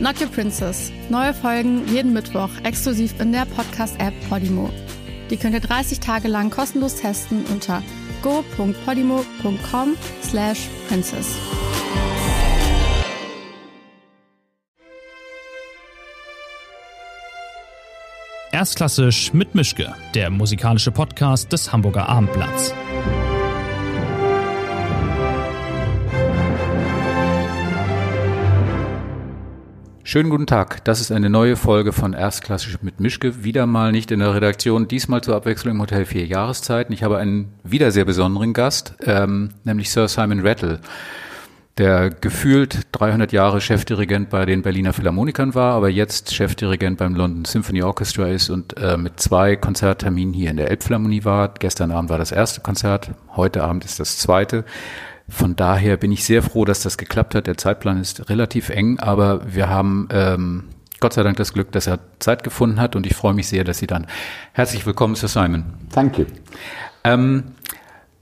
Not Your Princess. Neue Folgen jeden Mittwoch exklusiv in der Podcast-App Podimo. Die könnt ihr 30 Tage lang kostenlos testen unter go.podimo.com slash princess. Erstklassisch mit Mischke, der musikalische Podcast des Hamburger Abendblatts. Schönen guten Tag. Das ist eine neue Folge von Erstklassisch mit Mischke. Wieder mal nicht in der Redaktion, diesmal zur Abwechslung im Hotel Vier Jahreszeiten. Ich habe einen wieder sehr besonderen Gast, ähm, nämlich Sir Simon Rattle, der gefühlt 300 Jahre Chefdirigent bei den Berliner Philharmonikern war, aber jetzt Chefdirigent beim London Symphony Orchestra ist und äh, mit zwei Konzertterminen hier in der Elbphilharmonie war. Gestern Abend war das erste Konzert, heute Abend ist das zweite. Von daher bin ich sehr froh, dass das geklappt hat. Der Zeitplan ist relativ eng, aber wir haben ähm, Gott sei Dank das Glück, dass er Zeit gefunden hat und ich freue mich sehr, dass Sie dann. Herzlich willkommen, Sir Simon. Thank you. Ähm,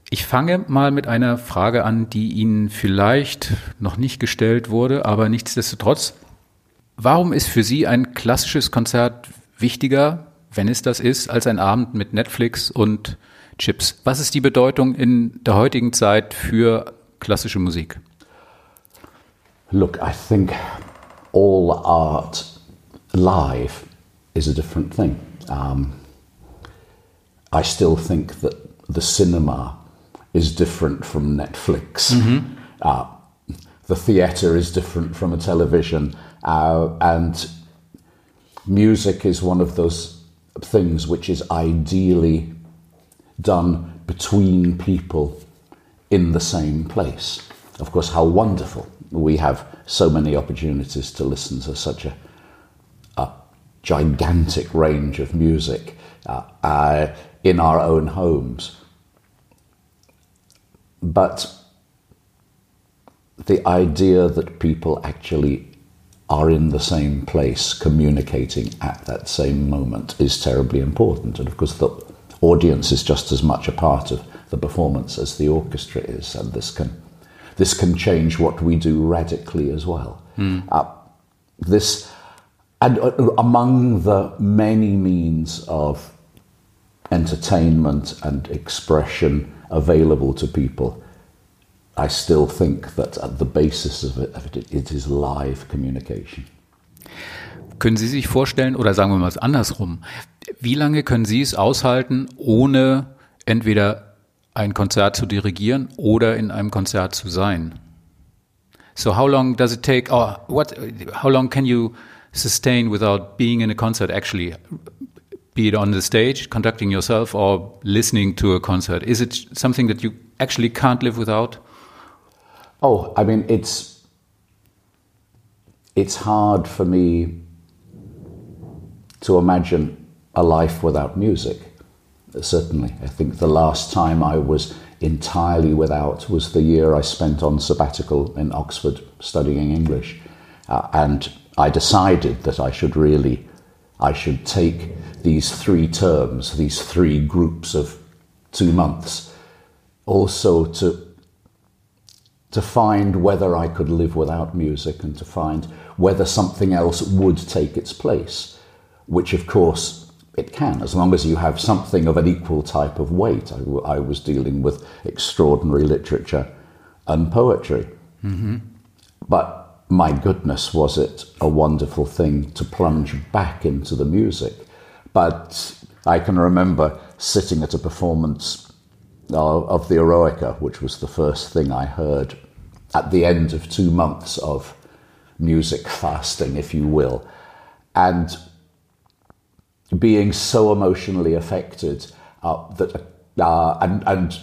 ich fange mal mit einer Frage an, die Ihnen vielleicht noch nicht gestellt wurde, aber nichtsdestotrotz. Warum ist für Sie ein klassisches Konzert wichtiger, wenn es das ist, als ein Abend mit Netflix und Chips? Was ist die Bedeutung in der heutigen Zeit für klassische Musik? Look, I think all art live is a different thing. Um, I still think that the cinema is different from Netflix. Uh, the theatre is different from a television. Uh, and music is one of those things which is ideally done between people in the same place. Of course, how wonderful. We have so many opportunities to listen to such a, a gigantic range of music uh, uh, in our own homes. But the idea that people actually are in the same place communicating at that same moment is terribly important. And of course, the audience is just as much a part of the performance as the orchestra is, and this can this can change what we do radically as well. Uh, this and uh, among the many means of entertainment and expression available to people, I still think that at the basis of it, of it, it is live communication. Können Sie sich vorstellen, oder sagen wir mal es andersrum, wie lange können Sie es aushalten, ohne entweder ein Konzert zu dirigieren oder in einem Konzert zu sein? So how long does it take, or what, how long can you sustain without being in a concert actually? Be it on the stage, conducting yourself, or listening to a concert? Is it something that you actually can't live without? Oh, I mean, it's it's hard for me to imagine a life without music. Certainly, I think the last time I was entirely without was the year I spent on sabbatical in Oxford studying English, uh, and I decided that I should really, I should take these three terms, these three groups of two months, also to to find whether I could live without music and to find whether something else would take its place, which of course it can, as long as you have something of an equal type of weight. I was dealing with extraordinary literature and poetry. Mm-hmm. But my goodness, was it a wonderful thing to plunge back into the music. But I can remember sitting at a performance of, of the Eroica, which was the first thing I heard at the end of two months of music fasting, if you will, and being so emotionally affected uh, that uh, and and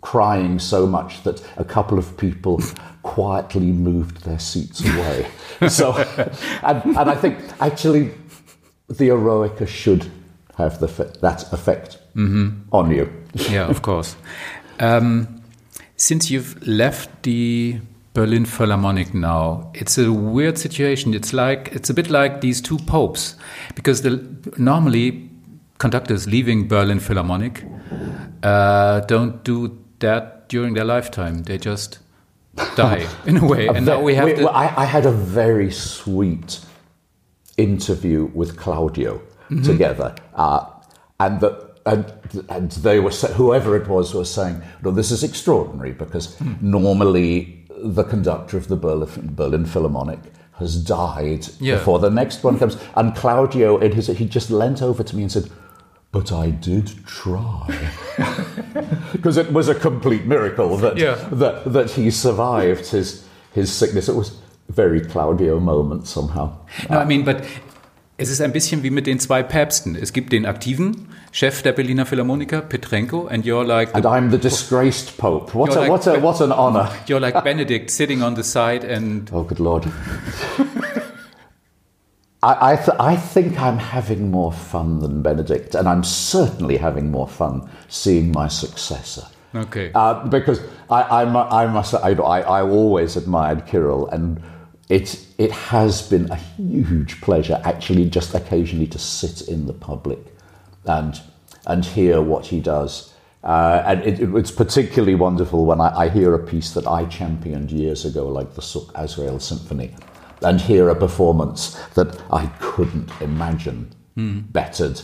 crying so much that a couple of people quietly moved their seats away. so, and, and I think actually the Eroica should have the that effect on you. Yeah, of course. Um, since you've left the Berlin Philharmonic now, it's a weird situation. It's like it's a bit like these two popes, because the, normally conductors leaving Berlin Philharmonic uh, don't do that during their lifetime. They just die in a way. And now we have. Wait, well, I, I had a very sweet interview with Claudio Mm-hmm. together, uh, and the. And, and they were whoever it was was saying, "No, this is extraordinary because Hmm. normally the conductor of the Berlin, Berlin Philharmonic has died Yeah. before the next one comes." And Claudio, in his, he just leant over to me and said, "But I did try." because it was a complete miracle that, Yeah. that that he survived his his sickness. It was a very Claudio moment somehow. No, I mean, but es ist ein bisschen wie mit den zwei Päpsten. Es gibt den aktiven Chef der Berliner Philharmoniker, Petrenko, and you're like And the, I'm the disgraced pope. What a, like- what a, what an honor! you're like Benedict sitting on the side and Oh, good lord. I I, th- I think I'm having more fun than Benedict, and I'm certainly having more fun seeing my successor. okay. Uh, because I, I, I must I, I, I always admired Kirill, and it, it has been a huge pleasure actually just occasionally to sit in the public and, and hear what he does. Uh, and it, it- it's particularly wonderful when I, I hear a piece that I championed years ago, like the Suk Asrael Symphony, and hear a performance that I couldn't imagine bettered.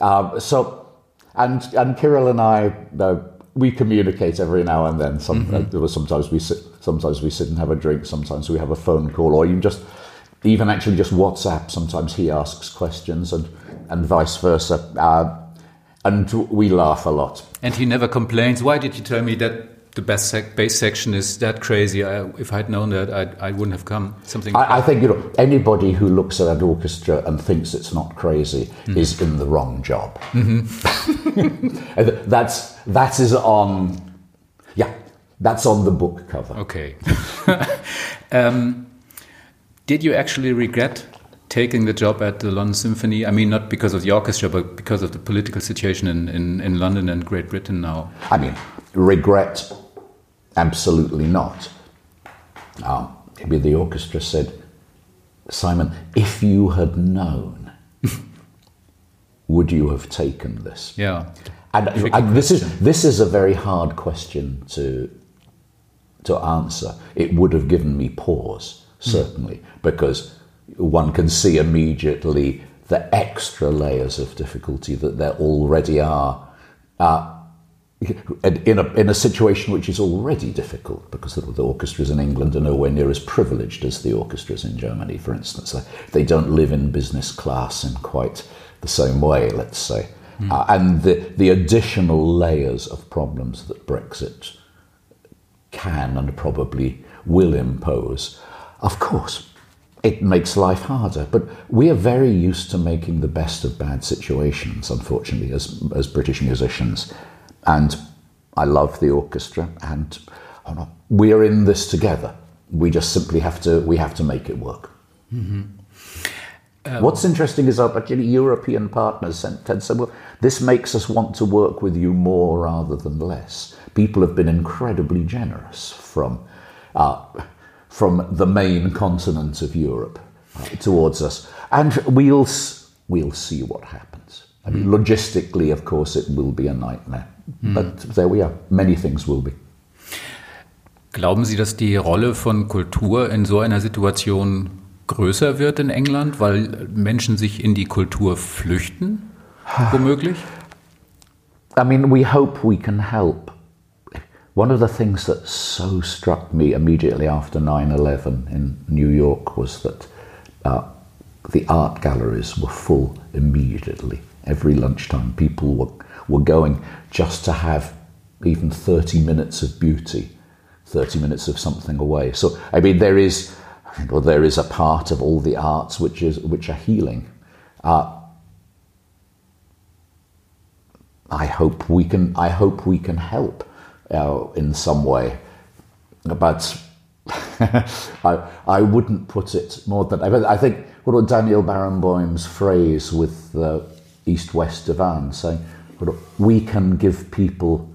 Um, so, and and Kirill and I, uh, we communicate every now and then. Some, uh, there was sometimes we sit, sometimes we sit and have a drink. Sometimes we have a phone call, or even just, even actually just WhatsApp. Sometimes he asks questions, and and vice versa. Uh, and we laugh a lot. and he never complains. Why did you tell me that the bass, sec- bass section is that crazy? I, if I'd known that, I, I wouldn't have come. Something. I, I think you know anybody who looks at an orchestra and thinks it's not crazy is in the wrong job. And that's that is on, yeah, that's on the book cover. Okay. um, did you actually regret taking the job at the London Symphony? I mean, not because of the orchestra, but because of the political situation in, in, in London and Great Britain now. I mean, regret, absolutely not. Um, maybe the orchestra said, Simon, if you had known, would you have taken this? Yeah. And, and this is this is a very hard question to to answer. It would have given me pause, certainly, because one can see immediately the extra layers of difficulty that there already are. Uh, in a, in a situation which is already difficult, because the, the orchestras in England are nowhere near as privileged as the orchestras in Germany, for instance. They, they don't live in business class in quite the same way, let's say. Uh, and the, the additional layers of problems that Brexit can and probably will impose, of course, it makes life harder. But we are very used to making the best of bad situations, unfortunately, as, as British musicians. And I love the orchestra, and oh no, we're in this together. We just simply have to we have to make it work. What's interesting is our actually European partners tend to well, this makes us want to work with you more rather than less. People have been incredibly generous from, uh, from the main continent of Europe uh, towards us. And we'll, we'll see what happens. I mean, logistically, of course, it will be a nightmare. But there we are. Many things will be. Glauben Sie, dass die Rolle von Kultur in so einer Situation größer wird in England, weil Menschen sich in die Kultur flüchten? Womöglich? I mean, we hope we can help. One of the things that so struck me immediately after 9 11 in New York was that uh, the art galleries were full immediately. Every lunchtime, people were, were going just to have even 30 minutes of beauty, 30 minutes of something away. So, I mean, there is, well, there is a part of all the arts which, is, which are healing. Uh, I hope we can. I hope we can help uh, in some way, but I I wouldn't put it more than. I, I think what Daniel Barenboim's phrase with the east west divan, saying, "Look, We can give people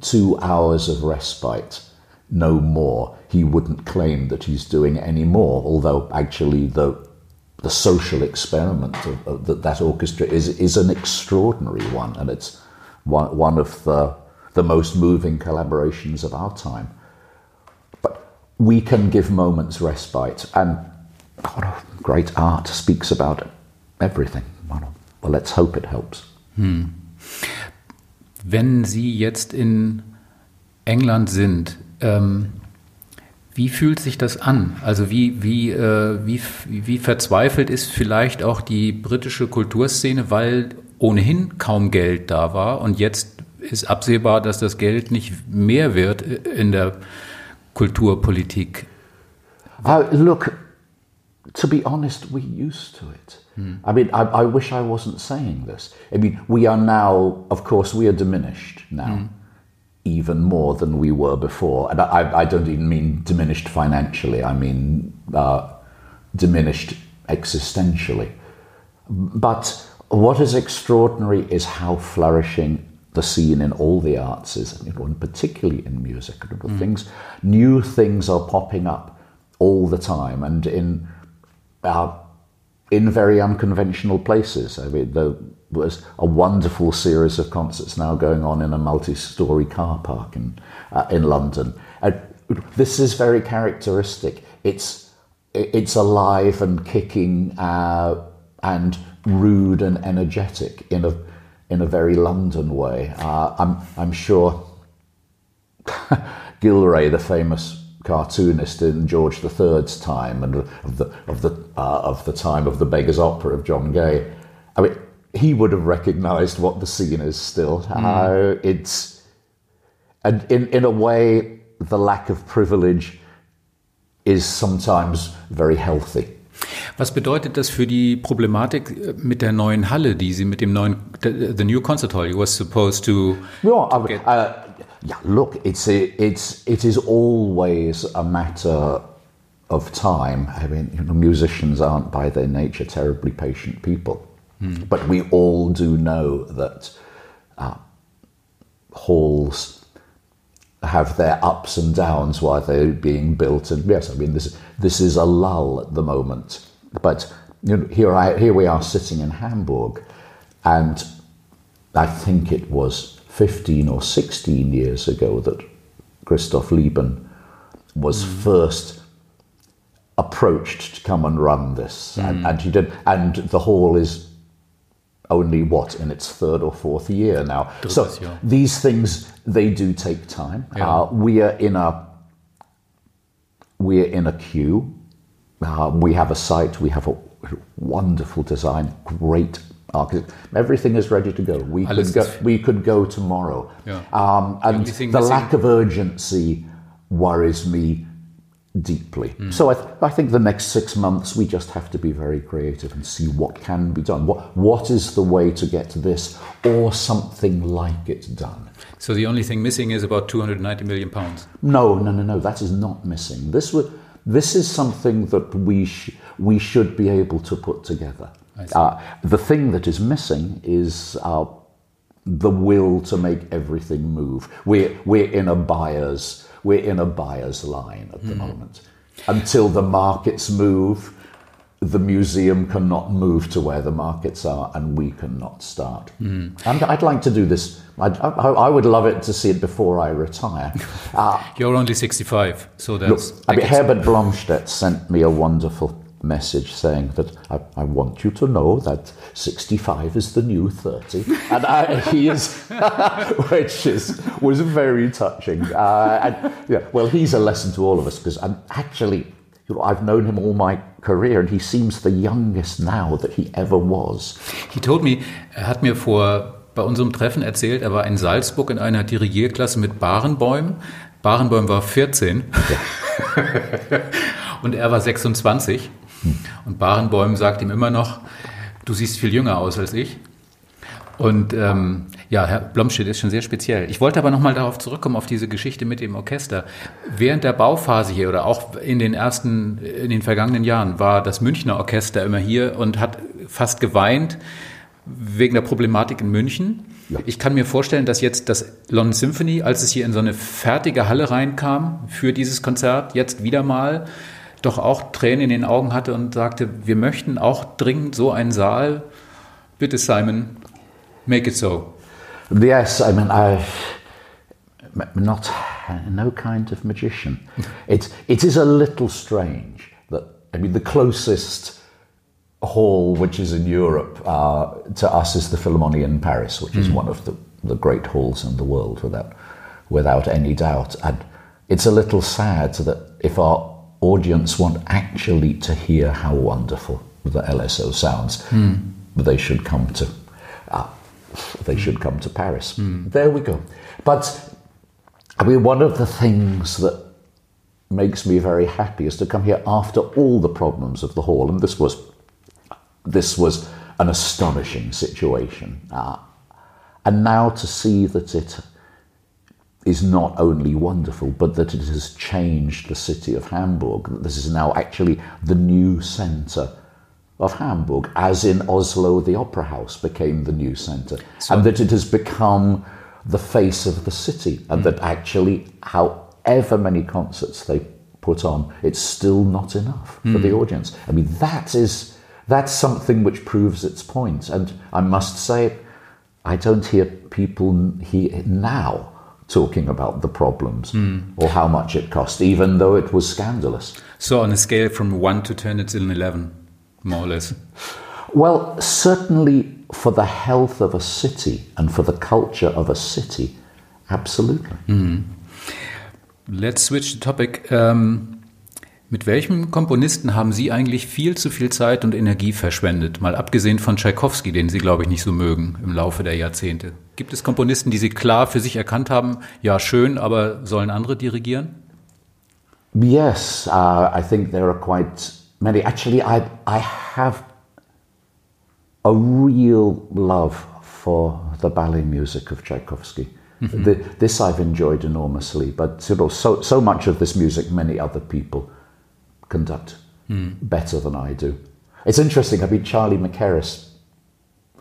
two hours of respite, no more. He wouldn't claim that he's doing any more, although actually the the social experiment of, of that that orchestra is is an extraordinary one, and it's one, of the the most moving collaborations of our time. But we can give moments respite, and God, great art speaks about everything. Well, let's hope it helps. Wenn Sie jetzt in England sind, ähm, wie fühlt sich das an? Also wie, wie, äh, wie, wie verzweifelt ist vielleicht auch die britische Kulturszene, weil ohnehin kaum Geld da war und jetzt ist absehbar, dass das Geld nicht mehr wird in der Kulturpolitik. Uh, look, to be honest, we're used to it. I mean, I, I wish I wasn't saying this. I mean, we are now, of course, we are diminished now, even more than we were before. And I, I don't even mean diminished financially, I mean uh, diminished existentially. But what is extraordinary is how flourishing the scene in all the arts is, you know, and particularly in music. Know, Things, new things are popping up all the time, and in uh, in very unconventional places. I mean, there was a wonderful series of concerts now going on in a multi-story car park in uh, in London. And this is very characteristic. It's it's alive and kicking uh, and rude and energetic in a in a very London way. Uh, I'm I'm sure Gillray, the famous cartoonist in George III's time and of the of the uh, of the time of the Beggar's Opera of John Gay, I mean, he would have recognised what the scene is still. Uh, it's and in in a way, the lack of privilege is sometimes very healthy. Was bedeutet das für die Problematik äh, mit der neuen Halle, die Sie mit dem neuen, the, the new concert hall you was supposed to, Yeah, I, get- uh, yeah. Look, it's a, it's it is always a matter of time. I mean, you know, musicians aren't by their nature terribly patient people, but we all do know that uh, halls have their ups and downs while they're being built. And yes, I mean this this is a lull at the moment. But you know, here I here we are sitting in Hamburg, and I think it was 15 or 16 years ago that Christoph Lieben was first approached to come and run this, and, and he did. And the hall is only what in its third or fourth year now. so these things they do take time. Yeah. Uh, we are in a we're in a queue. Uh, we have a site. We have a wonderful design, great architect. Everything is ready to go. We could go. We could go tomorrow. Yeah. Um, and the lack of urgency worries me deeply. So I, th- I think the next six months we just have to be very creative and see what can be done. What what is the way to get this or something like it done? so the only thing missing is about 290 million pounds. No, no, no, no. That is not missing. This would. This is something that we sh- we should be able to put together. Uh, the thing that is missing is uh, the will to make everything move. We're we're in a buyer's we're in a buyer's line at the moment. Until the markets move, the museum cannot move to where the markets are, and we cannot start. And I'd like to do this. I'd, I, I would love it to see it before I retire. Uh, You're only 65, so Look, that's... I mean, Herbert Blomstedt sent me a wonderful message saying that I, I want you to know that 65 is the new 30. And I, he is, which is, was very touching. Uh, and, yeah, well, he's a lesson to all of us because I'm actually, you know, I've known him all my career and he seems the youngest now that he ever was. He told me, er hat mir vor bei unserem Treffen erzählt, er war in Salzburg in einer Dirigierklasse mit Barenbäum. Barenbäum war 14 und er war 26. Und Barenbäum sagt ihm immer noch, du siehst viel jünger aus als ich. Und ähm, Ja, Herr Blomstedt ist schon sehr speziell. Ich wollte aber nochmal darauf zurückkommen, auf diese Geschichte mit dem Orchester. Während der Bauphase hier oder auch in den ersten, in den vergangenen Jahren war das Münchner Orchester immer hier und hat fast geweint wegen der Problematik in München. Ja. Ich kann mir vorstellen, dass jetzt das London Symphony, als es hier in so eine fertige Halle reinkam für dieses Konzert, jetzt wieder mal doch auch Tränen in den Augen hatte und sagte, wir möchten auch dringend so einen Saal. Bitte Simon, make it so. Yes, I mean, I, not no kind of magician. It it is a little strange that I mean the closest hall which is in Europe uh, to us is the Philharmonie in Paris, which mm. is hmm. one of the, the great halls in the world without without any doubt. And it's a little sad that if our audience want actually to hear how wonderful the LSO sounds, mm. they should come to uh, they should come to Paris. Mm. There we go. But I mean, one of the things that makes me very happy is to come here after all the problems of the hall, and this was this was an astonishing situation, uh, and now to see that it is not only wonderful, but that it has changed the city of Hamburg. That this is now actually the new centre of Hamburg, as in Oslo, the Opera House became the new centre, so, and that it has become the face of the city, and mm. that actually, however many concerts they put on, it's still not enough mm. for the audience. I mean, that is that's something which proves its point. and I must say, I don't hear people here now talking about the problems mm. or how much it cost, even though it was scandalous. So, on a scale from 1 to 10, it's an 11, more or less. Well, certainly for the health of a city and for the culture of a city, absolutely. Mm. Let's switch the topic. Um, Mit welchem Komponisten haben Sie eigentlich viel zu viel Zeit und Energie verschwendet? Mal abgesehen von Tschaikowski, den Sie, glaube ich, nicht so mögen im Laufe der Jahrzehnte. Gibt es Komponisten, die Sie klar für sich erkannt haben, ja, schön, aber sollen andere dirigieren? Yes, uh, I think there are quite many. Actually, I, I have a real love for the ballet music of Tchaikovsky. Mm -hmm. the, this I've enjoyed enormously, but you know, so, so much of this music many other people conduct mm. better than I do. It's interesting. I mean, Charlie Mackerras,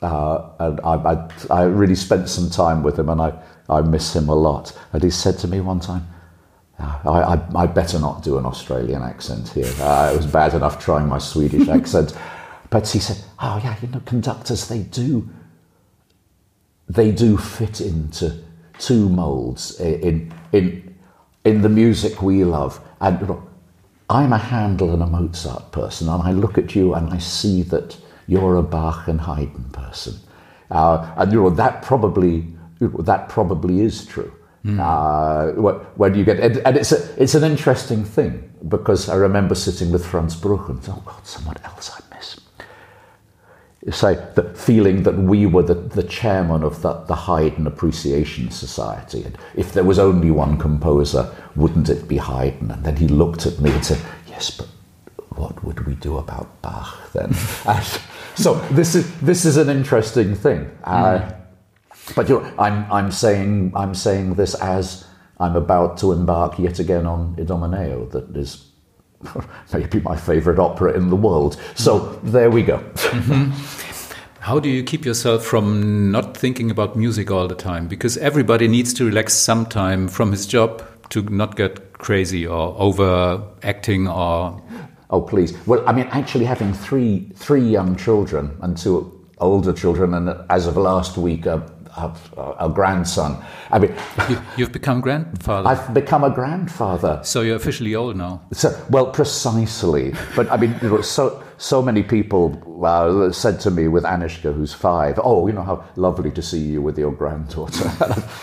uh, and I, I, I, really spent some time with him, and I, I miss him a lot. And he said to me one time, I, I, I better not do an Australian accent here. Uh, it was bad enough trying my Swedish accent. But he said, "Oh yeah, you know, conductors they do, they do fit into two molds in in in the music we love, and I'm a Handel and a Mozart person, and I look at you and I see that you're a Bach and Haydn person. Uh, and you know that probably that probably is true. Mm. Uh, when you get and it's a, it's an interesting thing because I remember sitting with Franz Bruch and oh God, someone else I miss say the feeling that we were the, the chairman of the, the Haydn Appreciation Society. And if there was only one composer, wouldn't it be Haydn? And then he looked at me and said, Yes, but what would we do about Bach then? so this is this is an interesting thing. Uh, mm. But you know, I'm I'm saying I'm saying this as I'm about to embark yet again on Idomeneo, that is maybe my favorite opera in the world. So there we go. mm -hmm. How do you keep yourself from not thinking about music all the time? Because everybody needs to relax sometime from his job to not get crazy or overacting or. Oh please! Well, I mean, actually, having three three young children and two older children, and as of last week, a a, a grandson. I mean, you, have become grandfather. I've become a grandfather. So you're officially old now. So, well, precisely. But I mean, so so many people uh, said to me with Anishka, who's five, "Oh, you know how lovely to see you with your granddaughter."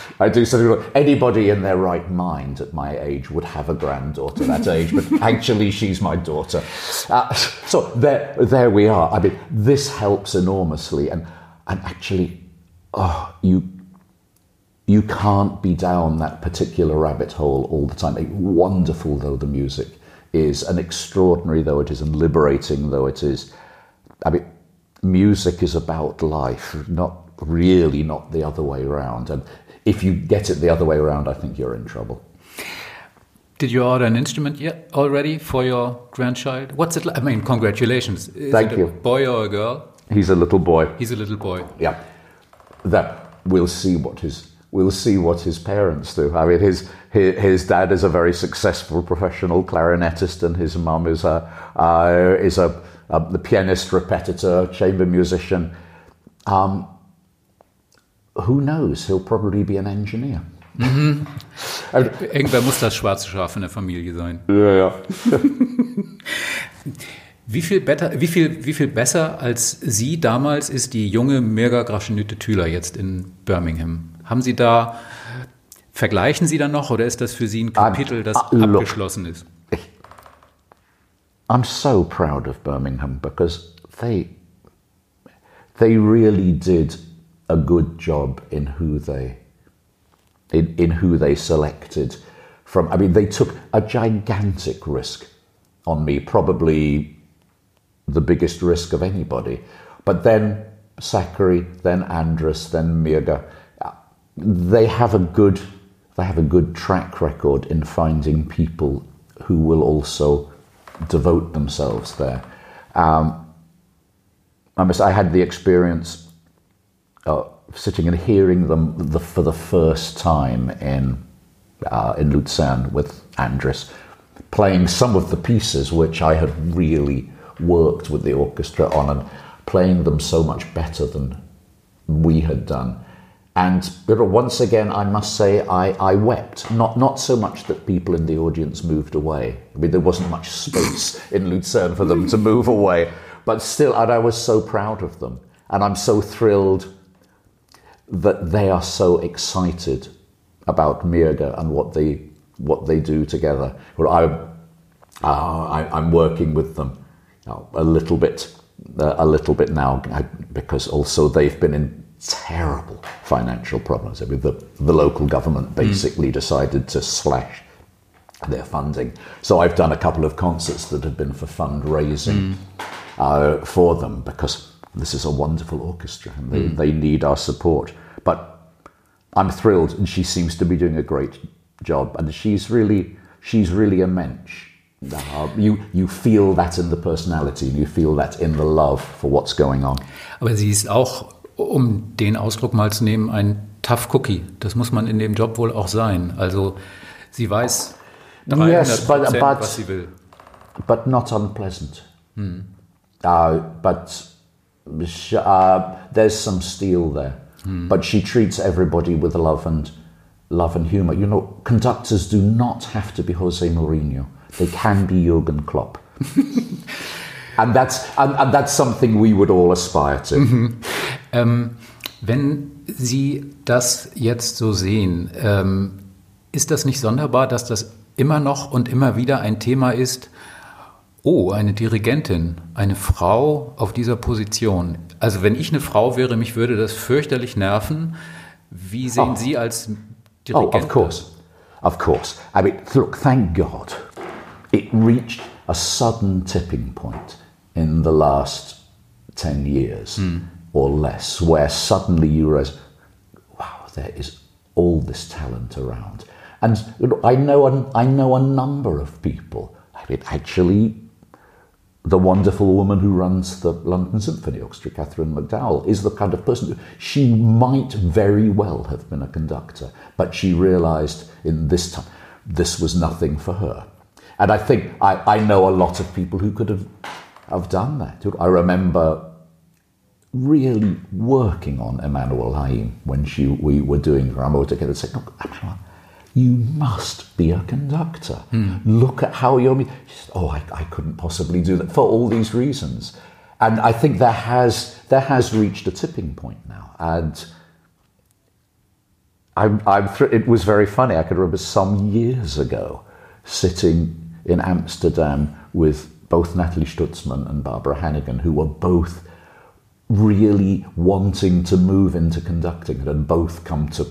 I do say, anybody in their right mind at my age would have a granddaughter that age, but actually, she's my daughter. Uh, so there, there we are. I mean, this helps enormously, and and actually oh, you you can't be down that particular rabbit hole all the time. Wonderful though the music is, and extraordinary though it is, and liberating though it is. I mean, music is about life, not really not the other way around. And if you get it the other way around, I think you're in trouble. Did you order an instrument yet already for your grandchild? What's it like? I mean, congratulations. Is Thank you. a boy or a girl? He's a little boy. He's a little boy. Yeah, that we'll see what his we'll see what his parents do. I mean, his his, his dad is a very successful professional clarinetist, and his mum is a uh, is a, a the pianist, repetitor, chamber musician. Um, who knows? He'll probably be an engineer. Irgendwer muss das schwarze Schaf in der Familie sein. Ja, ja. Wie viel, better, wie, viel, wie viel besser als Sie damals ist die junge Mirga Graschenüte Thüler jetzt in Birmingham? Haben Sie da, vergleichen Sie da noch oder ist das für Sie ein Kapitel, das ah, look. abgeschlossen ist? I'm so proud of Birmingham because they they really did a good job in who they in, in who they selected from I mean they took a gigantic risk on me probably the biggest risk of anybody but then Sakari then Andris then Mirga uh, they have a good they have a good track record in finding people who will also devote themselves there. Um, I must. I had the experience of sitting and hearing them the, for the first time in uh, in Luzern with Andris, playing some of the pieces which I had really worked with the orchestra on, and playing them so much better than we had done. And once again, I must say, I, I wept. Not, not so much that people in the audience moved away. I mean, there wasn't much space in Lucerne for them to move away. But still, and I was so proud of them. And I'm so thrilled that they are so excited about Mirga and what they, what they do together. Well, I, uh, I, I'm working with them you a little bit, uh, a little bit now, because also they've been in terrible financial problems. I mean, the, the local government basically decided to slash their funding. So I've done a couple of concerts that have been for fundraising uh, for them because this is a wonderful orchestra and they, they need our support. But I'm thrilled, and she seems to be doing a great job. And she's really, she's really a mensch. Uh, you, you feel that in the personality, and you feel that in the love for what's going on. Aber sie ist auch, um den Ausdruck mal zu nehmen, ein Tough Cookie. Das muss man in dem Job wohl auch sein. Also sie weiß 300 Yes, but- but- was sie will. but not unpleasant. Uh, but uh, there's some steel there. But she treats everybody with love and love and humor. You know, conductors do not have to be Jose Mourinho. They can be Jurgen Klopp. and that's and, and that's something we would all aspire to. Ähm, wenn Sie das jetzt so sehen, ähm, ist das nicht sonderbar, dass das immer noch und immer wieder ein Thema ist? Oh, eine Dirigentin, eine Frau auf dieser Position. Also wenn ich eine Frau wäre, mich würde das fürchterlich nerven. Wie sehen Oh. Sie als Oh, Dirigent? of course. Of course. I mean, look, thank God it reached a sudden tipping point in the last 10 years hmm. or less, where suddenly you realize, wow, there is all this talent around. And I, know a, I know a number of people. I mean, actually, the wonderful woman who runs the London Symphony Orchestra, Kathryn McDowell, is the kind of person who, she might very well have been a conductor, but she realized in this time this was nothing for her. And I think I, I know a lot of people who could have, have done that. I remember really working on Emmanuelle Haïm when she, we were doing Rameau together and saying, look, Emmanuelle, you must be a conductor. Hmm. Look at how you're. She said, oh, I, I couldn't possibly do that for all these reasons. And I think there has, there has reached a tipping point now. And I'm, I'm it was very funny. I could remember some years ago sitting in Amsterdam with both Nathalie Stutzmann and Barbara Hannigan, who were both really wanting to move into conducting and had both come to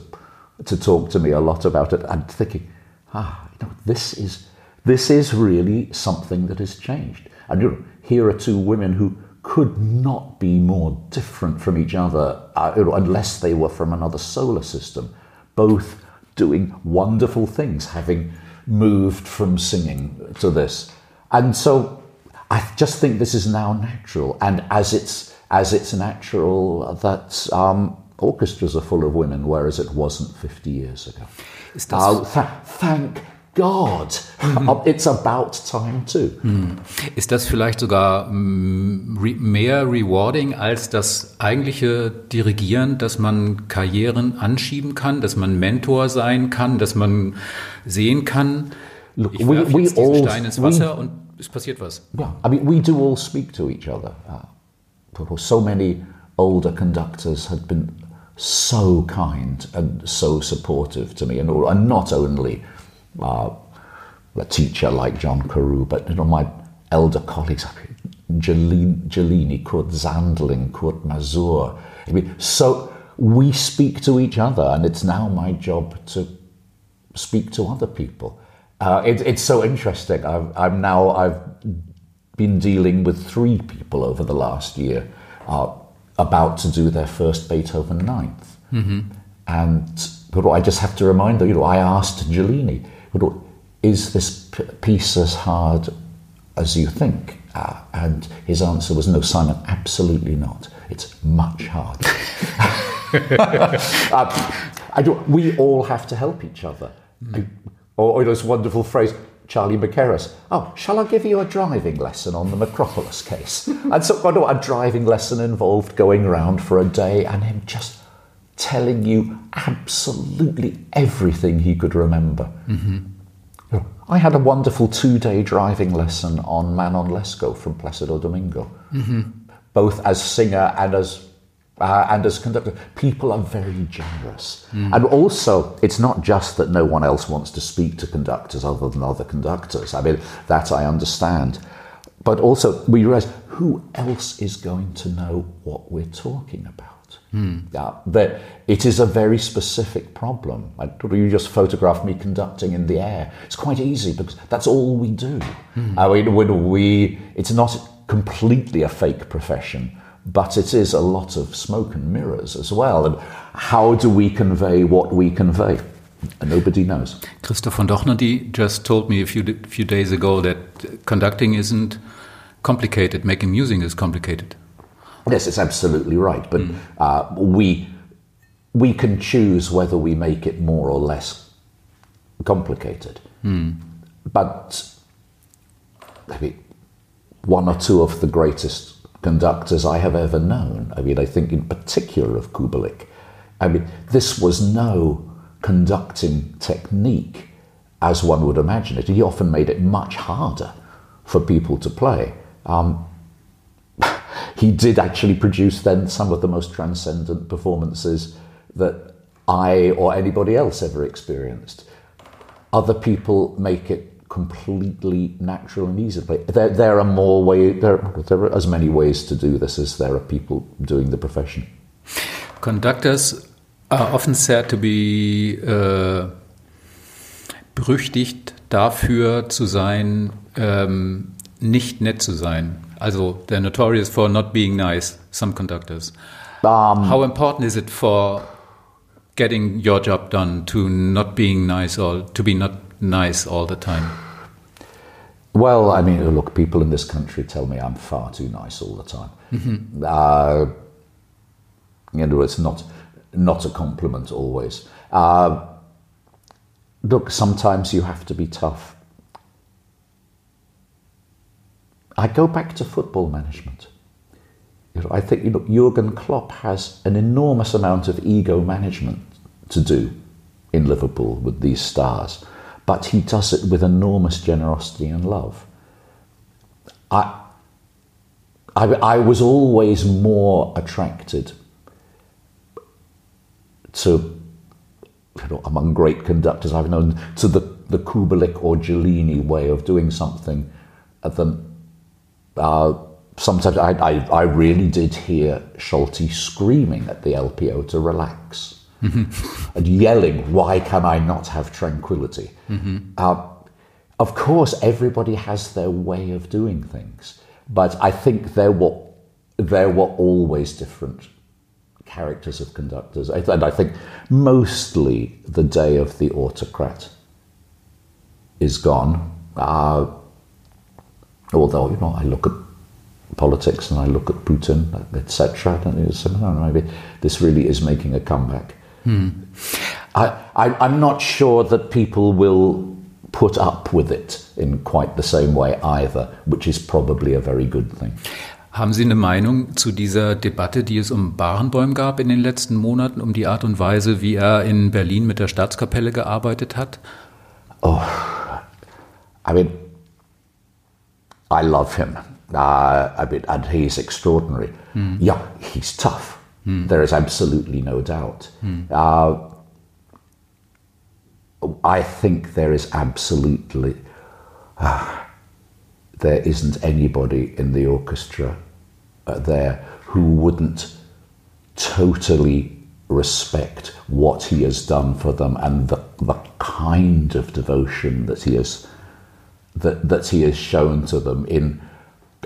to talk to me a lot about it and thinking, ah, you know, this is this is really something that has changed. And you know, here are two women who could not be more different from each other uh, unless they were from another solar system, both doing wonderful things, having moved from singing to this. And so I just think this is now natural. And as it's, as it's natural that um, orchestras are full of women, whereas it wasn't 50 years ago. Uh, th- thank God, it's about time too. Ist das vielleicht sogar mm, mehr rewarding als das eigentliche Dirigieren, dass man Karrieren anschieben kann, dass man Mentor sein kann, dass man sehen kann, Look, ich we- we diesen all- Stein ins we- Wasser und es passiert was. Yeah, I mean, we do all speak to each other. Uh, so many older conductors had been so kind and so supportive to me, and, and not only uh, a teacher like John Carewe, but you know my elder colleagues, Giulini, Kurt Sanderling, Kurt Masur. I mean, so we speak to each other, and it's now my job to speak to other people. Uh, it, it's so interesting. I've, I'm now I've been dealing with three people over the last year uh, about to do their first Beethoven ninth, and but I just have to remind them. You know, I asked Giulini, know, "Is this piece as hard as you think?" Uh, and his answer was, "No, Simon, absolutely not. It's much harder." Uh, I do, we all have to help each other. I- or, or this wonderful phrase, Charlie Mackerras, oh, shall I give you a driving lesson on the Makropulos case? and so oh, no, a driving lesson involved going around for a day and him just telling you absolutely everything he could remember. I had a wonderful two day driving lesson on Manon Lescaut from Placido Domingo, both as singer and as uh, and as conductor. People are very generous, and also it's not just that no one else wants to speak to conductors other than other conductors. I mean that I understand, but also we realize who else is going to know what we're talking about. Yeah, that it is a very specific problem. I, you just photograph me conducting in the air. It's quite easy because that's all we do. Hmm. I mean, when we, it's not completely a fake profession, but it is a lot of smoke and mirrors as well. And how do we convey what we convey? Nobody knows. Christoph von Dohnányi just told me a few, few days ago that conducting isn't complicated, making music is complicated. Yes, it's absolutely right. But uh, we we can choose whether we make it more or less complicated. But I mean, one or two of the greatest conductors I have ever known. I mean, I think in particular of Kubelik. I mean, this was no conducting technique as one would imagine it. He often made it much harder for people to play. Um, he did actually produce then some of the most transcendent performances that I or anybody else ever experienced. Other people make it completely natural and easy. There, there are more ways. There, there are as many ways to do this as there are people doing the profession. Conductors are often said to be äh, berüchtigt dafür zu sein, ähm, nicht nett zu sein. Also they're notorious for not being nice. Some conductors. How important is it for getting your job done to not being nice or to be not nice all the time? Well, I mean, look, people in this country tell me I'm far too nice all the time. Uh, you know, it's not not a compliment always. Uh, look, sometimes you have to be tough. I go back to football management. You know, I think you know, Jurgen Klopp has an enormous amount of ego management to do in Liverpool with these stars, but he does it with enormous generosity and love. I, I, I was always more attracted to, you know, among great conductors I've known, to the, the Kubelik or Giulini way of doing something than uh, sometimes I, I, I really did hear Solti screaming at the LPO to relax and yelling, Why can I not have tranquility? Uh, of course, everybody has their way of doing things, but I think they're what there were always different characters of conductors. And I think mostly the day of the autocrat is gone. Uh, although, you know, I look at politics and I look at Putin, etc. "Oh, Maybe this really is making a comeback. I, I, I'm not sure that people will put up with it in quite the same way either, which is probably a very good thing. Haben Sie eine Meinung zu dieser Debatte, die es um Barenboim gab in den letzten Monaten, um die Art und Weise, wie er in Berlin mit der Staatskapelle gearbeitet hat? I mean, I love him. Uh, I mean, and he's extraordinary. Yeah, he's tough. There is absolutely no doubt. Uh, I think there is absolutely ah, there isn't anybody in the orchestra uh, there who wouldn't totally respect what he has done for them and the, the kind of devotion that he has that, that he has shown to them in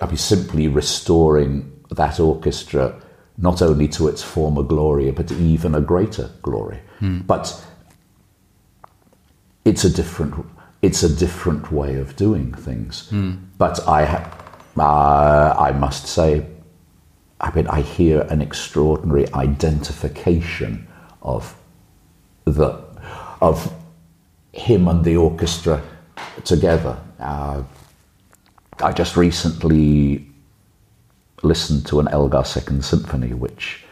I mean, simply restoring that orchestra not only to its former glory but even a greater glory. But it's a different it's a different way of doing things. But I ha- uh, I must say, I mean, I hear an extraordinary identification of the of him and the orchestra together. Uh, I just recently listened to an Elgar Second Symphony, which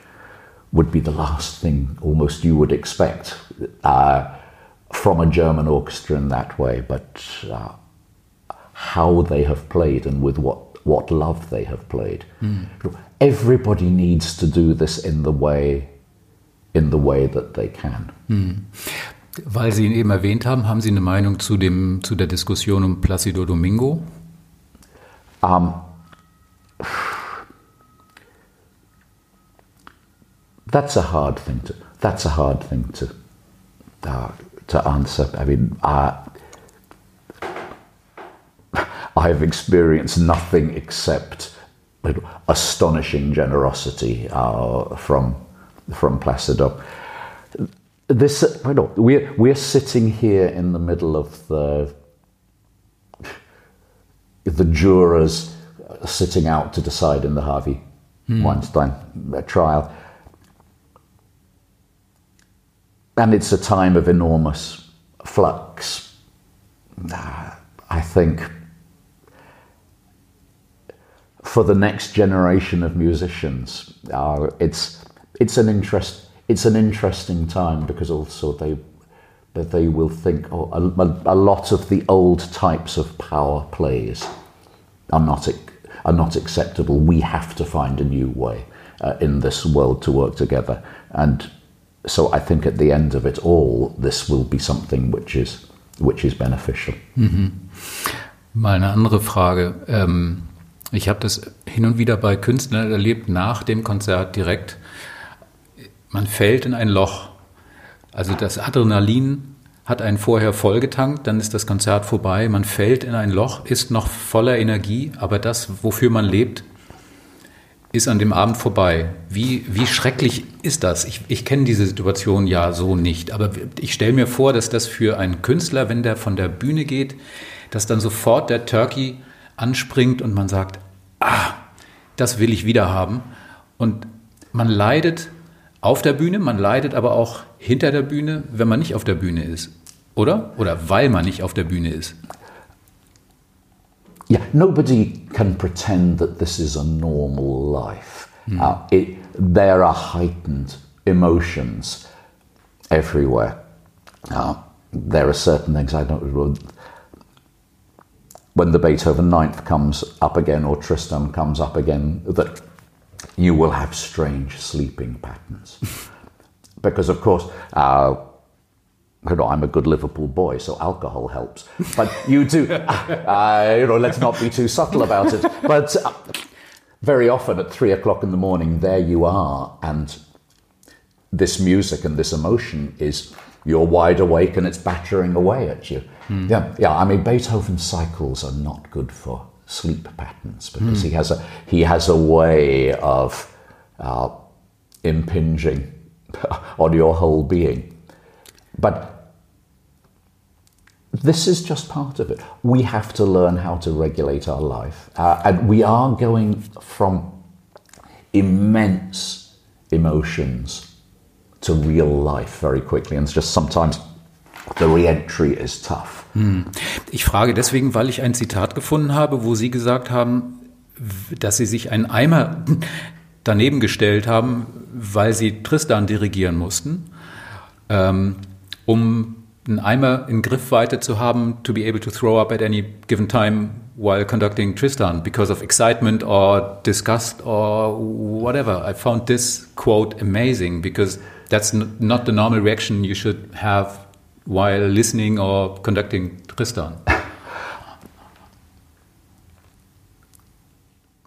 would be the last thing almost you would expect uh, from a German orchestra in that way, but uh, how they have played and with what, what love they have played. Everybody needs to do this in the way in the way that they can. Weil Sie ihn eben erwähnt haben, haben Sie eine Meinung zu, dem, zu der Diskussion um Placido Domingo? That's a hard thing to. That's a hard thing to uh, to answer. I mean, uh, I've experienced nothing except astonishing generosity uh, from from Placido. This, you know, we're we're sitting here in the middle of the the jurors sitting out to decide in the Harvey Weinstein trial. And it's a time of enormous flux. Uh, I think for the next generation of musicians, uh, it's it's an interest it's an interesting time because also they that they will think oh, a, a lot of the old types of power plays are not are not acceptable. We have to find a new way uh, in this world to work together, and so I think at the end of it all, this will be something which is which is beneficial. Mal eine andere Frage. Ähm, ich habe das hin und wieder bei Künstlern erlebt, nach dem Konzert direkt. Man fällt in ein Loch. Also das Adrenalin hat einen vorher vollgetankt, dann ist das Konzert vorbei, man fällt in ein Loch, ist noch voller Energie, aber das, wofür man lebt, ist an dem Abend vorbei. Wie, wie schrecklich ist das? Ich, ich kenne diese Situation ja so nicht, aber ich stelle mir vor, dass das für einen Künstler, wenn der von der Bühne geht, dass dann sofort der Turkey anspringt und man sagt, ah, das will ich wieder haben. Und man leidet auf der Bühne, man leidet aber auch hinter der Bühne, wenn man nicht auf der Bühne ist. Oder? Oder weil man nicht auf der Bühne ist. Yeah, nobody can pretend that this is a normal life. Uh, it, there are heightened emotions everywhere. Uh, there are certain things I don't. When the Beethoven Ninth comes up again, or Tristan comes up again, that you will have strange sleeping patterns. because, of course, uh, you know, I'm a good Liverpool boy, so alcohol helps. But you do, uh, you know, let's not be too subtle about it. But uh, very often at three o'clock in the morning, there you are, and this music and this emotion is you're wide awake and it's battering away at you. Yeah, yeah. I mean, Beethoven's cycles are not good for sleep patterns because he has a he has a way of uh, impinging on your whole being. But this is just part of it. We have to learn how to regulate our life, uh, and we are going from immense emotions to real life very quickly, and it's just sometimes the re-entry is tough. Ich frage deswegen, weil ich ein Zitat gefunden habe, wo Sie gesagt haben, dass Sie sich einen Eimer daneben gestellt haben, weil Sie Tristan dirigieren mussten, ähm, um einen Eimer in Griffweite zu haben, to be able to throw up at any given time while conducting Tristan because of excitement or disgust or whatever. I found this quote amazing because that's not the normal reaction you should have while listening or conducting Tristan.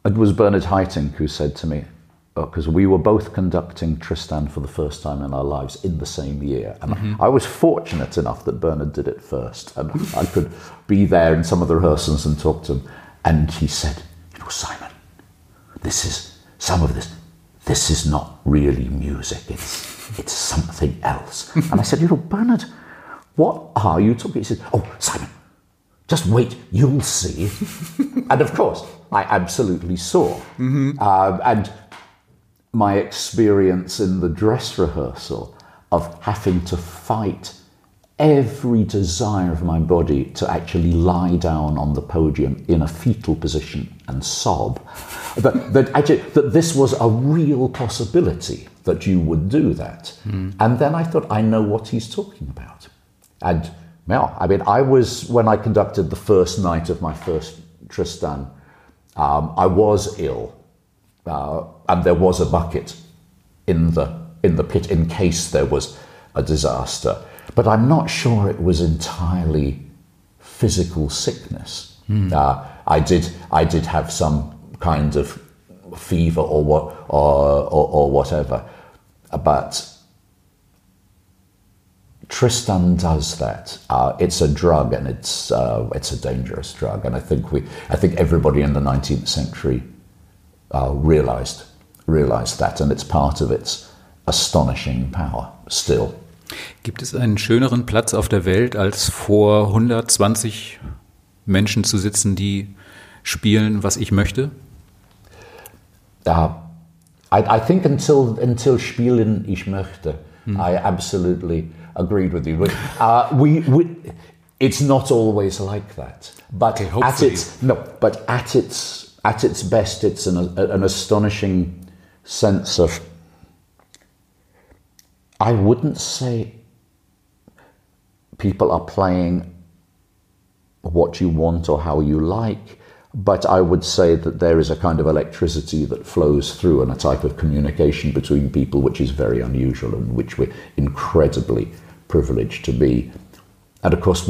It was Bernard Haitink who said to me, oh, because we were both conducting Tristan for the first time in our lives in the same year. And mm-hmm. I was fortunate enough that Bernard did it first. And I could be there in some of the rehearsals and talk to him. And he said, You know, Simon, this is some of this, this is not really music, it's, it's something else. and I said, You know, Bernard, what are you talking? He said, Oh, Simon, just wait, you'll see. and of course, I absolutely saw. Um, and my experience in the dress rehearsal of having to fight every desire of my body to actually lie down on the podium in a fetal position and sob. That, that, actually, that this was a real possibility that you would do that. And then I thought, I know what he's talking about. And yeah, I mean, I was, when I conducted the first night of my first Tristan, um, I was ill uh, and there was a bucket in the in the pit in case there was a disaster. But I'm not sure it was entirely physical sickness. Uh, I did I did have some kind of fever or what or, or, or whatever, but Tristan does that. Uh, it's a drug, and it's uh, it's a dangerous drug. And I think we, I think everybody in the 19th century uh, realized realized that, and it's part of its astonishing power still. Gibt es einen schöneren Platz auf der Welt, als vor 120 Menschen zu sitzen, die spielen, was ich möchte? Uh, I, I think until until Spielen ich möchte, I absolutely agreed with you. But, uh, we, we, it's not always like that. But Okay, at its no, but at its at its best, it's an, an astonishing sense of. I wouldn't say people are playing what you want or how you like, but I would say that there is a kind of electricity that flows through and a type of communication between people which is very unusual and which we're incredibly privileged to be. And of course,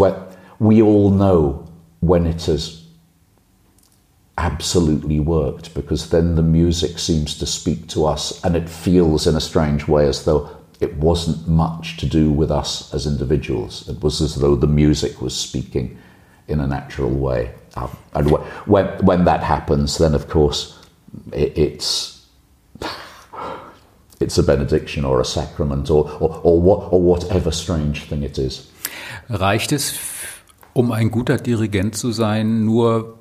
we all know when it has absolutely worked because then the music seems to speak to us and it feels in a strange way as though it wasn't much to do with us as individuals. It was as though the music was speaking in a natural way. Uh, and wh- when, when that happens, then of course it, it's it's a benediction or a sacrament or, or, or, what, or whatever strange thing it is. Reicht es, um ein guter Dirigent zu sein, nur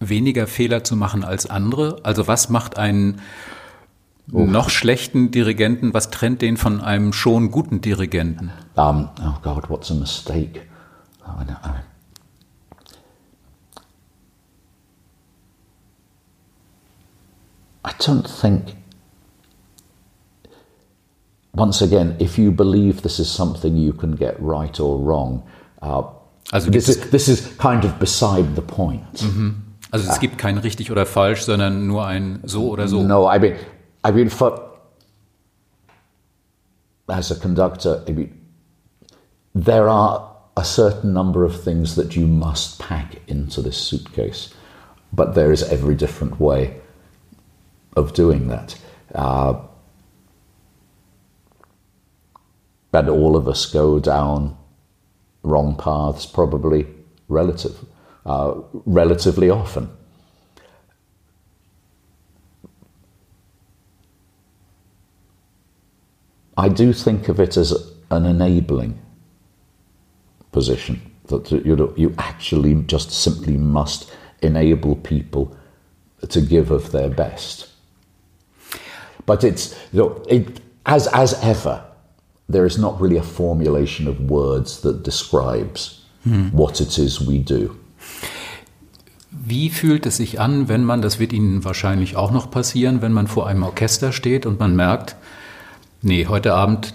weniger Fehler zu machen als andere? Also was macht einen noch schlechten Dirigenten, was trennt den von einem schon guten Dirigenten? Um, oh God, what's a mistake? Oh, I don't- I- I don't think. Once again, if you believe this is something you can get right or wrong, uh, Also this, is, this is kind of beside the point. also es gibt kein richtig oder falsch, sondern nur ein so oder so. No, I mean, I mean, for as a conductor, I mean, there are a certain number of things that you must pack into this suitcase, but there is every different way of doing that. Uh, all of us go down wrong paths, probably relative, uh, relatively often. I do think of it as an enabling position that you you actually just simply must enable people to give of their best. But it's you know, it, as as ever, there is not really a formulation of words that describes what it is we do. Wie fühlt es sich an, wenn man, das wird Ihnen wahrscheinlich auch noch passieren, wenn man vor einem Orchester steht und man merkt, nee, heute Abend,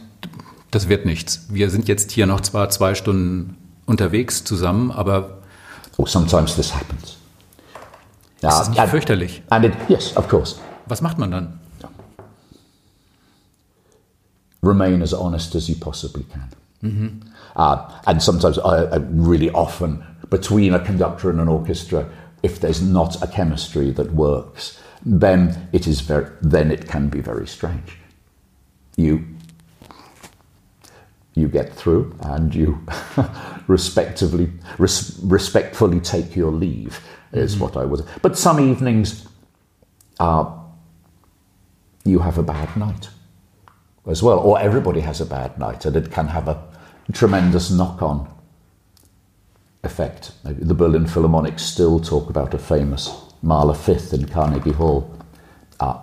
das wird nichts. Wir sind jetzt hier noch zwar zwei Stunden unterwegs zusammen, aber Or sometimes this happens. ist das nicht and, fürchterlich? and it, yes, of course. Was macht man dann? Remain as honest as you possibly can. Uh, and sometimes, uh, really often, between a conductor and an orchestra, if there's not a chemistry that works, then it is very, then it can be very strange. You you get through and you respectively res- respectfully take your leave is what I would. But some evenings, uh, you have a bad night as well, or everybody has a bad night, and it can have a tremendous knock-on effect. The Berlin Philharmonic still talk about a famous Mahler Fifth in Carnegie Hall, uh,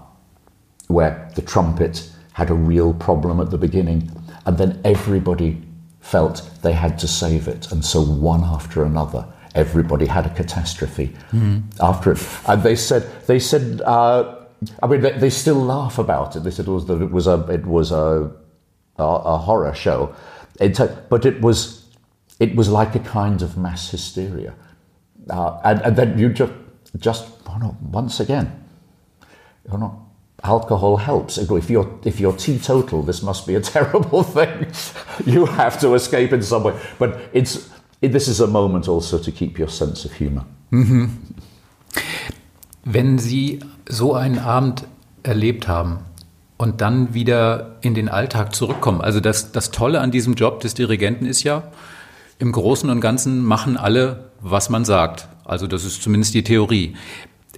where the trumpet had a real problem at the beginning, and then everybody felt they had to save it, and so one after another, everybody had a catastrophe after it. And they said, they said, uh, I mean, they, they still laugh about it. They said it was that it was a, it was a, a, a horror show, it, but it was, it was like a kind of mass hysteria, uh, and, and then you just, just, oh no, once again, you know, alcohol helps. If you're if you're teetotal, this must be a terrible thing. you have to escape in some way. But it's it, this is a moment also to keep your sense of humor. Wenn Sie so einen Abend erlebt haben und dann wieder in den Alltag zurückkommen, also das, das Tolle an diesem Job des Dirigenten ist ja, im Großen und Ganzen machen alle, was man sagt. Also das ist zumindest die Theorie.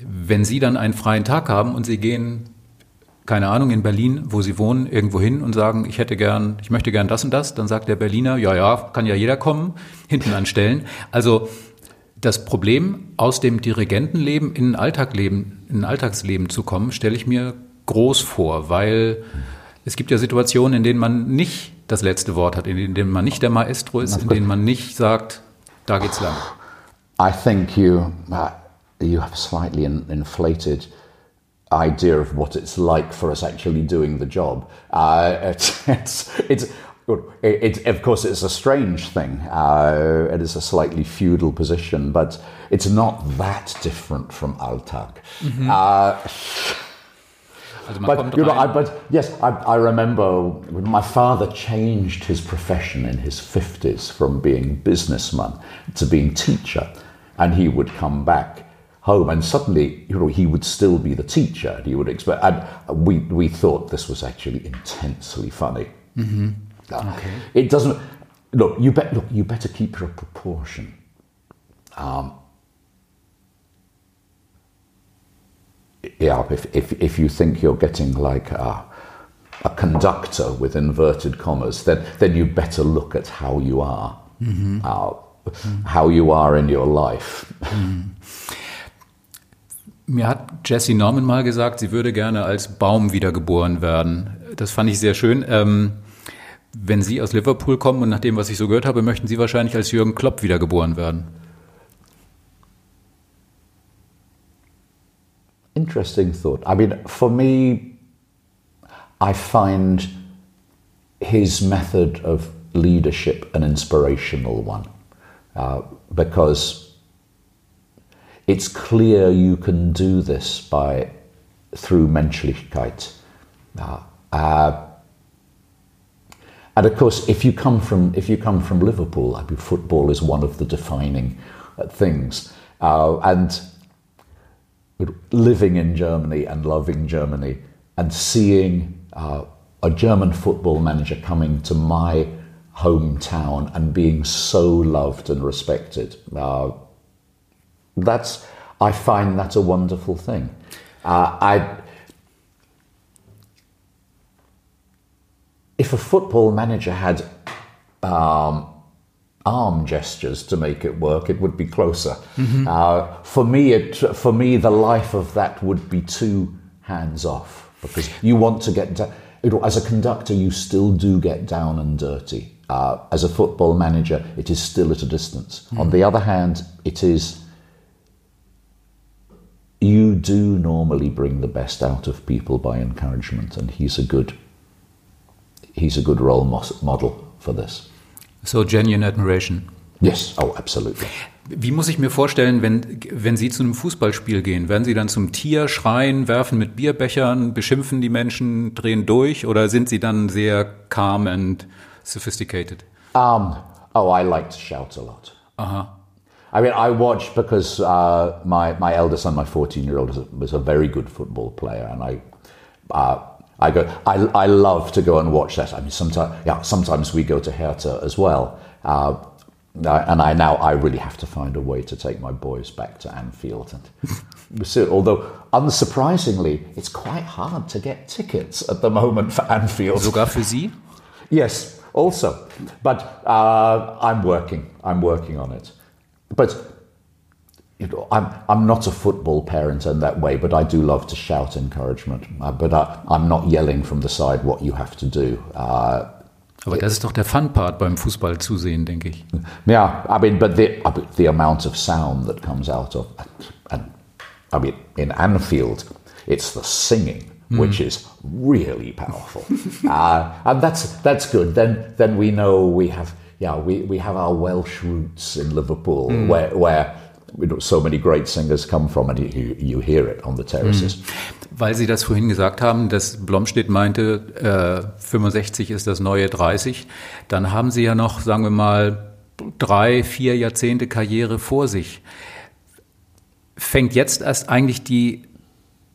Wenn Sie dann einen freien Tag haben und Sie gehen, keine Ahnung, in Berlin, wo Sie wohnen, irgendwo hin und sagen, ich hätte gern, ich möchte gern das und das, dann sagt der Berliner, ja, ja, kann ja jeder kommen, hinten anstellen. Also das Problem, aus dem Dirigentenleben in ein Alltagleben, in ein Alltagsleben zu kommen, stelle ich mir groß vor, weil es gibt ja Situationen, in denen man nicht das letzte Wort hat, in denen man nicht der Maestro ist, in denen man nicht sagt, da geht's lang. I think you uh, you have a slightly in, inflated idea of what it's like for us actually doing the job. Uh, it's, it's, it's it, it, of course, it's a strange thing. Uh, it is a slightly feudal position, but it's not that different from Alltag. Uh, Also man but, you know, I, but yes, I, I remember my father changed his profession in his 50s from being businessman to being teacher. And he would come back home and suddenly, you know, he would still be the teacher. And he would expect, and we, we thought this was actually intensely funny. Uh, It doesn't, look, you, bet, look, you better keep your proportion. Um, yeah, if, if, if you think you're getting like a, a conductor with inverted commas, then, then you better look at how you are, uh, how you are in your life. Mir hat Jessie Norman mal gesagt, sie würde gerne als Baum wiedergeboren werden. Das fand ich sehr schön. Ähm, wenn Sie aus Liverpool kommen und nach dem, was ich so gehört habe, möchten Sie wahrscheinlich als Jürgen Klopp wiedergeboren werden. Interesting thought. I mean, for me, I find his method of leadership an inspirational one uh, because it's clear you can do this by through Menschlichkeit. Uh, uh, and of course, if you come from if you come from Liverpool, I mean, football is one of the defining uh, things, uh, and living in Germany and loving Germany and seeing uh, a German football manager coming to my hometown and being so loved and respected. Uh, that's I find that a wonderful thing. Uh, I if a football manager had um, arm gestures to make it work, it would be closer. Uh, for me, it, for me, the life of that would be too hands off because you want to get down. As a conductor, you still do get down and dirty. Uh, as a football manager, it is still at a distance. On the other hand, it is you do normally bring the best out of people by encouragement, and he's a good he's a good role model for this. So genuine admiration. Yes, oh, absolutely. Wie muss ich mir vorstellen, wenn, wenn Sie zu einem Fußballspiel gehen? Werden Sie dann zum Tier schreien, werfen mit Bierbechern, beschimpfen die Menschen, drehen durch oder sind Sie dann sehr calm and sophisticated? Um, oh, I like to shout a lot. Aha. I mean, I watch because uh, my my eldest son, my fourteen year old, was a very good football player, and I. Uh, I go. I, I love to go and watch that. I mean, sometimes yeah. Sometimes we go to Hertha as well, uh, and I now I really have to find a way to take my boys back to Anfield. And so, although unsurprisingly, it's quite hard to get tickets at the moment for Anfield. Sogar für Sie? Yes, also, but uh, I'm working. I'm working on it. But you know, I'm I'm not a football parent in that way, but I do love to shout encouragement. Uh, but I, I'm not yelling from the side what you have to do. Uh, Aber das ist doch der Fun-Part beim Fußball zusehen, denke ich. yeah, I mean, but the the amount of sound that comes out of, and I mean, in Anfield, it's the singing. Which is really powerful, uh, and that's that's good. Then then we know we have yeah we, we have our Welsh roots in Liverpool where where know, so many great singers come from, and you, you hear it on the terraces. Weil Sie das vorhin gesagt haben, dass Blomstedt meinte, äh, 65 ist das neue 30, dann haben Sie ja noch, sagen wir mal, drei, vier Jahrzehnte Karriere vor sich. Fängt jetzt erst eigentlich die,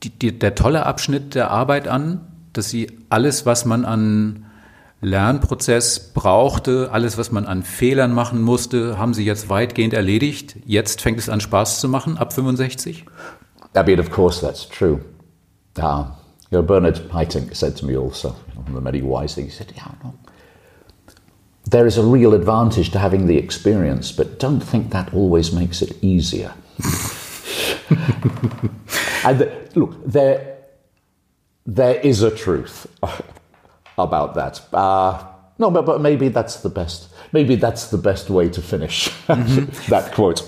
die, die, der tolle Abschnitt der Arbeit an, dass Sie alles, was man an Lernprozess brauchte, alles, was man an Fehlern machen musste, haben Sie jetzt weitgehend erledigt. Jetzt fängt es an, Spaß zu machen, ab 65? I mean, of course, that's true. Uh, you know, Bernard Haitink said to me also, one of the many wise things, he said, yeah, no, there is a real advantage to having the experience, but don't think that always makes it easier. and the, look, there, there is a truth about that. Uh, no, but, but maybe that's the best. Maybe that's the best way to finish that quote.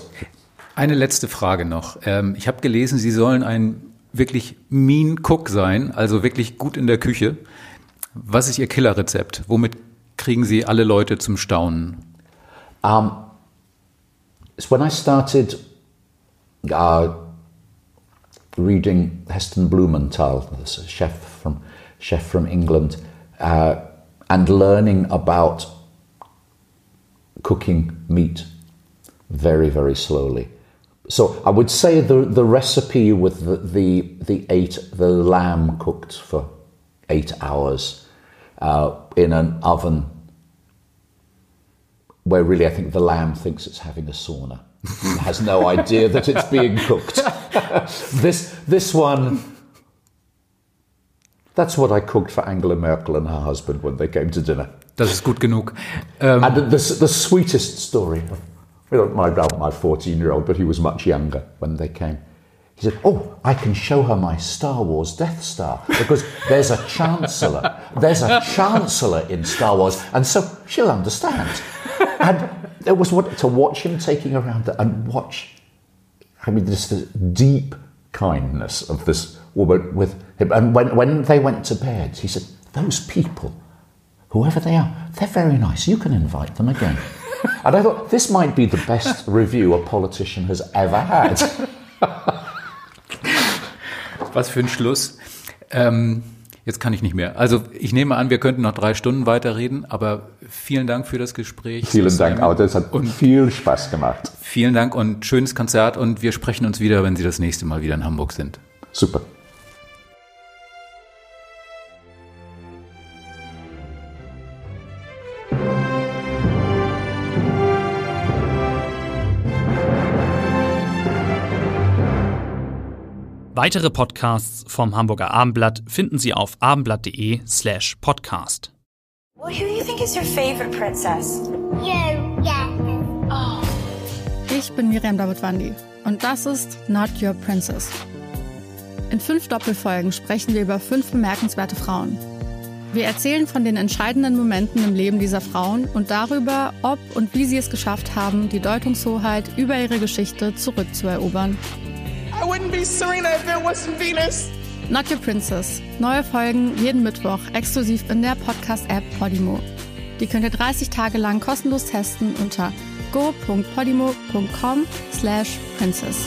Eine letzte Frage noch. Ähm, ich habe gelesen, Sie sollen ein wirklich mean Cook sein, also wirklich gut in der Küche. Was ist Ihr Killerrezept? Womit kriegen Sie alle Leute zum Staunen? Um, it's when I started uh, reading Heston Blumenthal, a chef from chef from England, uh, and learning about cooking meat very very slowly. So I would say the the recipe with the the, the eight the lamb cooked for eight hours uh, in an oven where really I think the lamb thinks it's having a sauna. Has no idea that it's being cooked. this this one that's what I cooked for Angela Merkel and her husband when they came to dinner. Das ist gut genug. Ähm, And the, the sweetest story you know, my, well, my 14 year old, but he was much younger when they came. He said, Oh, I can show her my Star Wars Death Star because there's a Chancellor. There's a Chancellor in Star Wars, and so she'll understand. And it was what, to watch him taking around and watch, I mean, just the deep kindness of this woman with him. And when, when they went to bed, he said, Those people, whoever they are, they're very nice. You can invite them again. and I thought, this might be the best review a politician has ever had. was für ein Schluss. Ähm, jetzt kann ich nicht mehr. Also ich nehme an, wir könnten noch drei Stunden weiterreden, aber vielen Dank für das Gespräch. Vielen Dank, auch das hat Und viel Spaß gemacht. vielen Dank und schönes Konzert und wir sprechen uns wieder, wenn Sie das nächste Mal wieder in Hamburg sind. Super. Weitere Podcasts vom Hamburger Abendblatt finden Sie auf abendblatt.de slash podcast. Well, who do you think is your favorite princess? You, yeah. Oh. Ich bin Miriam Davidwandi und das ist Not Your Princess. In fünf Doppelfolgen sprechen wir über fünf bemerkenswerte Frauen. Wir erzählen von den entscheidenden Momenten im Leben dieser Frauen und darüber, ob und wie sie es geschafft haben, die Deutungshoheit über ihre Geschichte zurückzuerobern. I wouldn't be Serena if there wasn't Venus. Not Your Princess. Neue Folgen jeden Mittwoch exklusiv in der Podcast-App Podimo. Die könnt ihr 30 Tage lang kostenlos testen unter go.podimo.com slash princess.